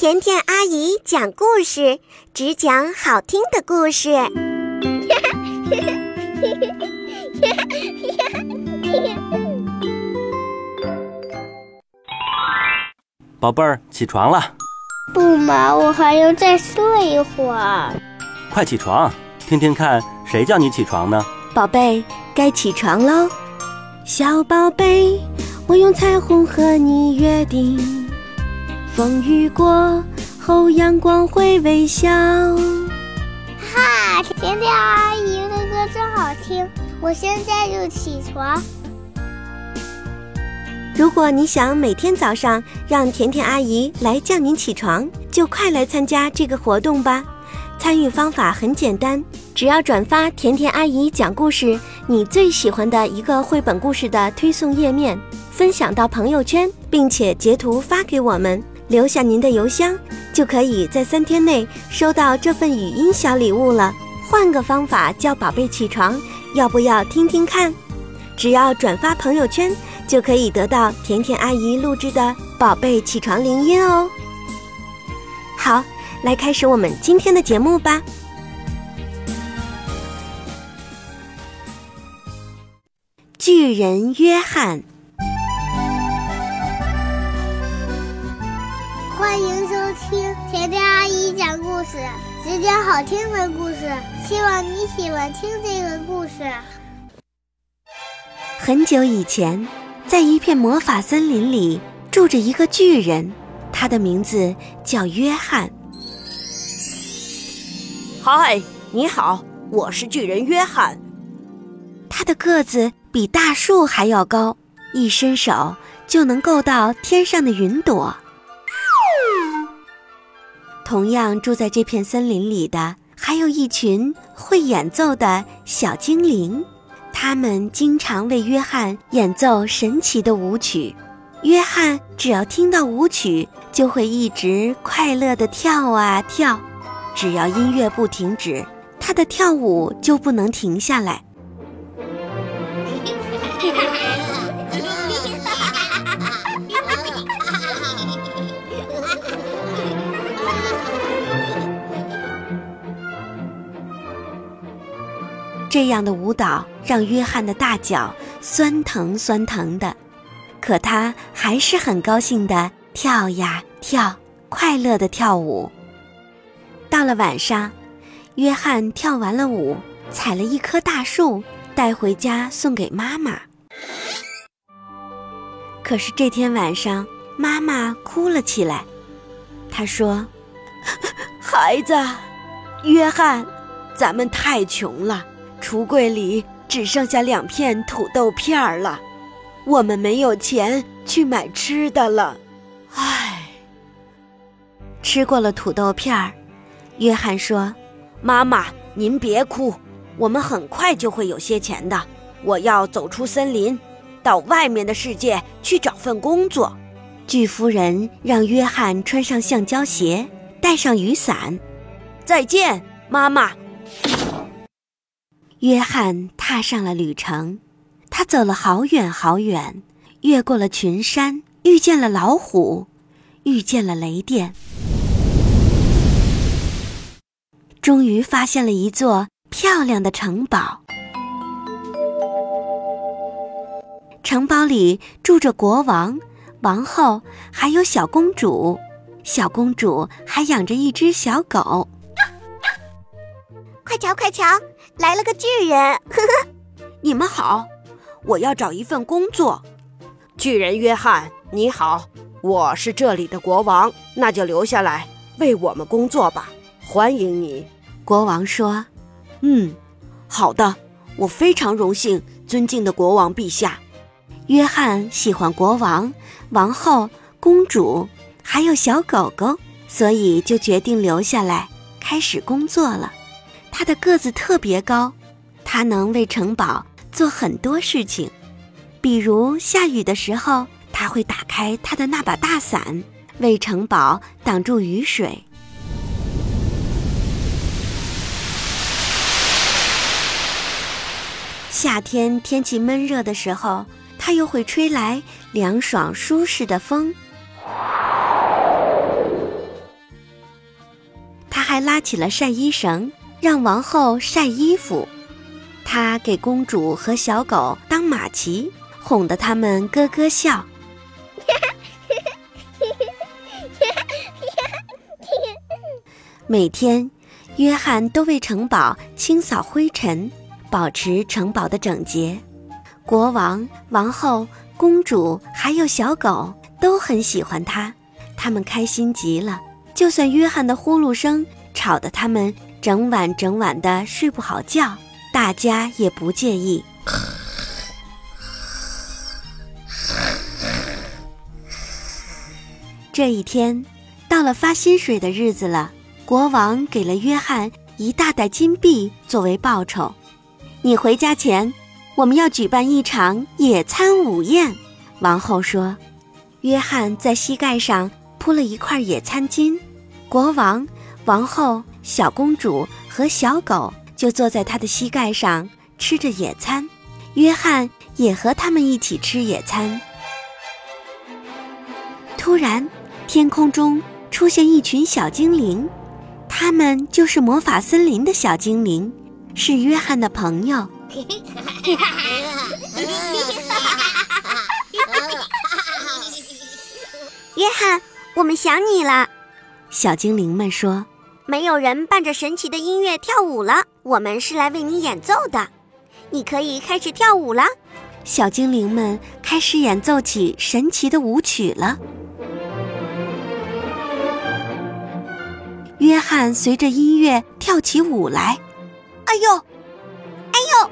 甜甜阿姨讲故事，只讲好听的故事。宝贝儿，起床了。不嘛，我还要再睡一会儿。快起床，听听看，谁叫你起床呢？宝贝，该起床喽。小宝贝，我用彩虹和你约定，风雨过后阳光会微笑。哈，甜甜阿姨的歌真好听，我现在就起床。如果你想每天早上让甜甜阿姨来叫您起床，就快来参加这个活动吧。参与方法很简单，只要转发甜甜阿姨讲故事你最喜欢的一个绘本故事的推送页面，分享到朋友圈，并且截图发给我们，留下您的邮箱，就可以在三天内收到这份语音小礼物了。换个方法叫宝贝起床，要不要听听看？只要转发朋友圈。就可以得到甜甜阿姨录制的宝贝起床铃音哦。好，来开始我们今天的节目吧。巨人约翰，欢迎收听甜甜阿姨讲故事，只讲好听的故事。希望你喜欢听这个故事。很久以前。在一片魔法森林里，住着一个巨人，他的名字叫约翰。嗨，你好，我是巨人约翰。他的个子比大树还要高，一伸手就能够到天上的云朵。同样住在这片森林里的，还有一群会演奏的小精灵。他们经常为约翰演奏神奇的舞曲，约翰只要听到舞曲，就会一直快乐地跳啊跳。只要音乐不停止，他的跳舞就不能停下来。这样的舞蹈让约翰的大脚酸疼酸疼的，可他还是很高兴的跳呀跳，快乐的跳舞。到了晚上，约翰跳完了舞，采了一棵大树带回家送给妈妈。可是这天晚上，妈妈哭了起来。她说：“孩子，约翰，咱们太穷了。”橱柜里只剩下两片土豆片儿了，我们没有钱去买吃的了。唉，吃过了土豆片儿，约翰说：“妈妈，您别哭，我们很快就会有些钱的。我要走出森林，到外面的世界去找份工作。”巨夫人让约翰穿上橡胶鞋，带上雨伞。再见，妈妈。约翰踏上了旅程，他走了好远好远，越过了群山，遇见了老虎，遇见了雷电，终于发现了一座漂亮的城堡。城堡里住着国王、王后，还有小公主。小公主还养着一只小狗。快瞧快瞧，来了个巨人！呵呵，你们好，我要找一份工作。巨人约翰，你好，我是这里的国王，那就留下来为我们工作吧，欢迎你。国王说：“嗯，好的，我非常荣幸，尊敬的国王陛下。”约翰喜欢国王、王后、公主，还有小狗狗，所以就决定留下来开始工作了。他的个子特别高，他能为城堡做很多事情，比如下雨的时候，他会打开他的那把大伞，为城堡挡住雨水。夏天天气闷热的时候，他又会吹来凉爽舒适的风。他还拉起了晒衣绳，让王后晒衣服。他给公主和小狗当马骑，哄得他们咯咯笑。每天，约翰都为城堡清扫灰尘，保持城堡的整洁。国王、王后、公主还有小狗都很喜欢他，他们开心极了。就算约翰的呼噜声吵得他们整晚整晚的睡不好觉，大家也不介意。这一天，到了发薪水的日子了。国王给了约翰一大袋金币作为报酬。你回家前，我们要举办一场野餐午宴。王后说。约翰在膝盖上铺了一块野餐巾，国王、王后、小公主和小狗就坐在她的膝盖上吃着野餐。约翰也和他们一起吃野餐。突然，天空中出现一群小精灵，他们就是魔法森林的小精灵，是约翰的朋友。约翰，我们想你了。小精灵们说：“没有人伴着神奇的音乐跳舞了，我们是来为你演奏的。你可以开始跳舞了。”小精灵们开始演奏起神奇的舞曲了。约翰随着音乐跳起舞来。哎呦，哎呦！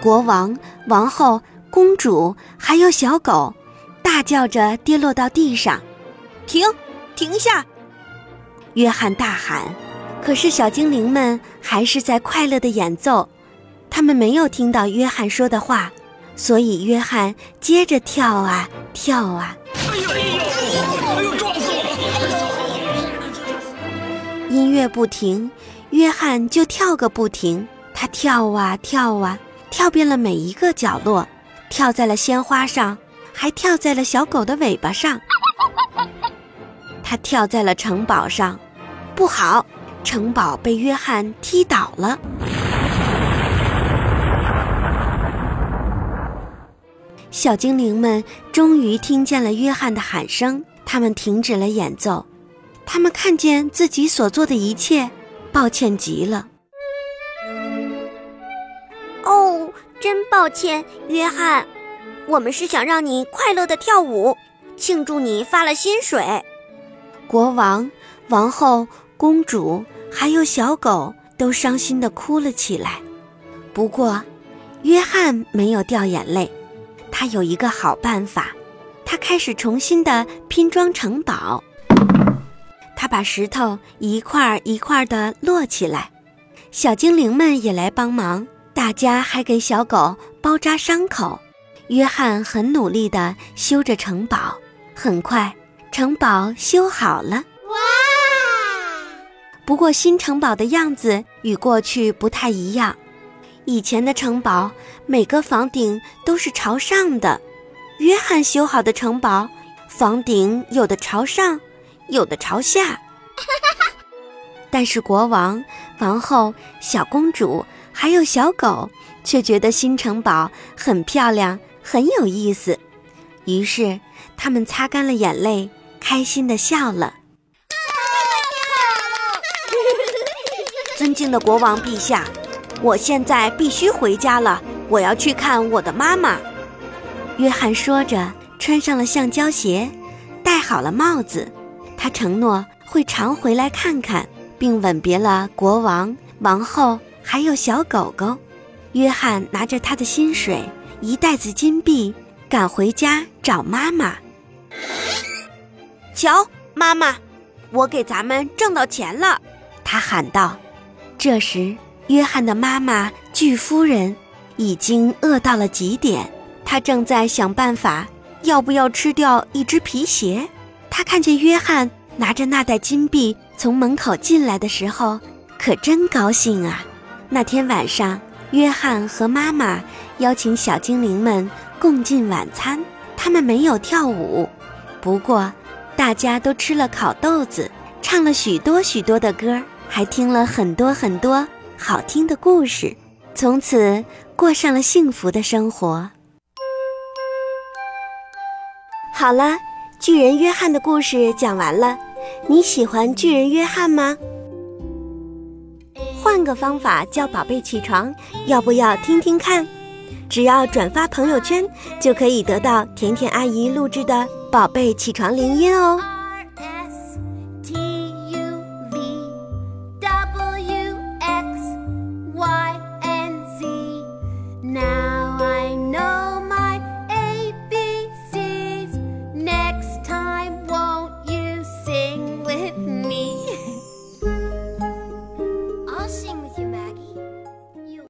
国王、王后、公主还有小狗。大叫着跌落到地上，停，停下！约翰大喊。可是小精灵们还是在快乐的演奏，他们没有听到约翰说的话，所以约翰接着跳啊跳啊。哎呦哎呦！哎呦，撞死我了！音乐不停，约翰就跳个不停。他跳啊跳啊，跳遍了每一个角落，跳在了鲜花上。还跳在了小狗的尾巴上，他跳在了城堡上，不好，城堡被约翰踢倒了。小精灵们终于听见了约翰的喊声，他们停止了演奏，他们看见自己所做的一切，抱歉极了。哦，真抱歉，约翰。我们是想让你快乐的跳舞，庆祝你发了薪水。国王、王后、公主还有小狗都伤心的哭了起来。不过，约翰没有掉眼泪，他有一个好办法，他开始重新的拼装城堡。他把石头一块一块的摞起来，小精灵们也来帮忙，大家还给小狗包扎伤口。约翰很努力地修着城堡，很快城堡修好了。哇！不过新城堡的样子与过去不太一样。以前的城堡每个房顶都是朝上的，约翰修好的城堡房顶有的朝上，有的朝下。但是国王、王后、小公主还有小狗却觉得新城堡很漂亮。很有意思，于是他们擦干了眼泪，开心的笑了。尊敬的国王陛下，我现在必须回家了，我要去看我的妈妈。约翰说着，穿上了橡胶鞋，戴好了帽子。他承诺会常回来看看，并吻别了国王、王后还有小狗狗。约翰拿着他的薪水。一袋子金币，赶回家找妈妈。瞧，妈妈，我给咱们挣到钱了！他喊道。这时，约翰的妈妈巨夫人已经饿到了极点，她正在想办法要不要吃掉一只皮鞋。她看见约翰拿着那袋金币从门口进来的时候，可真高兴啊！那天晚上，约翰和妈妈。邀请小精灵们共进晚餐，他们没有跳舞，不过大家都吃了烤豆子，唱了许多许多的歌，还听了很多很多好听的故事，从此过上了幸福的生活。好了，巨人约翰的故事讲完了，你喜欢巨人约翰吗？换个方法叫宝贝起床，要不要听听看？只要转发朋友圈，就可以得到甜甜阿姨录制的宝贝起床铃音哦。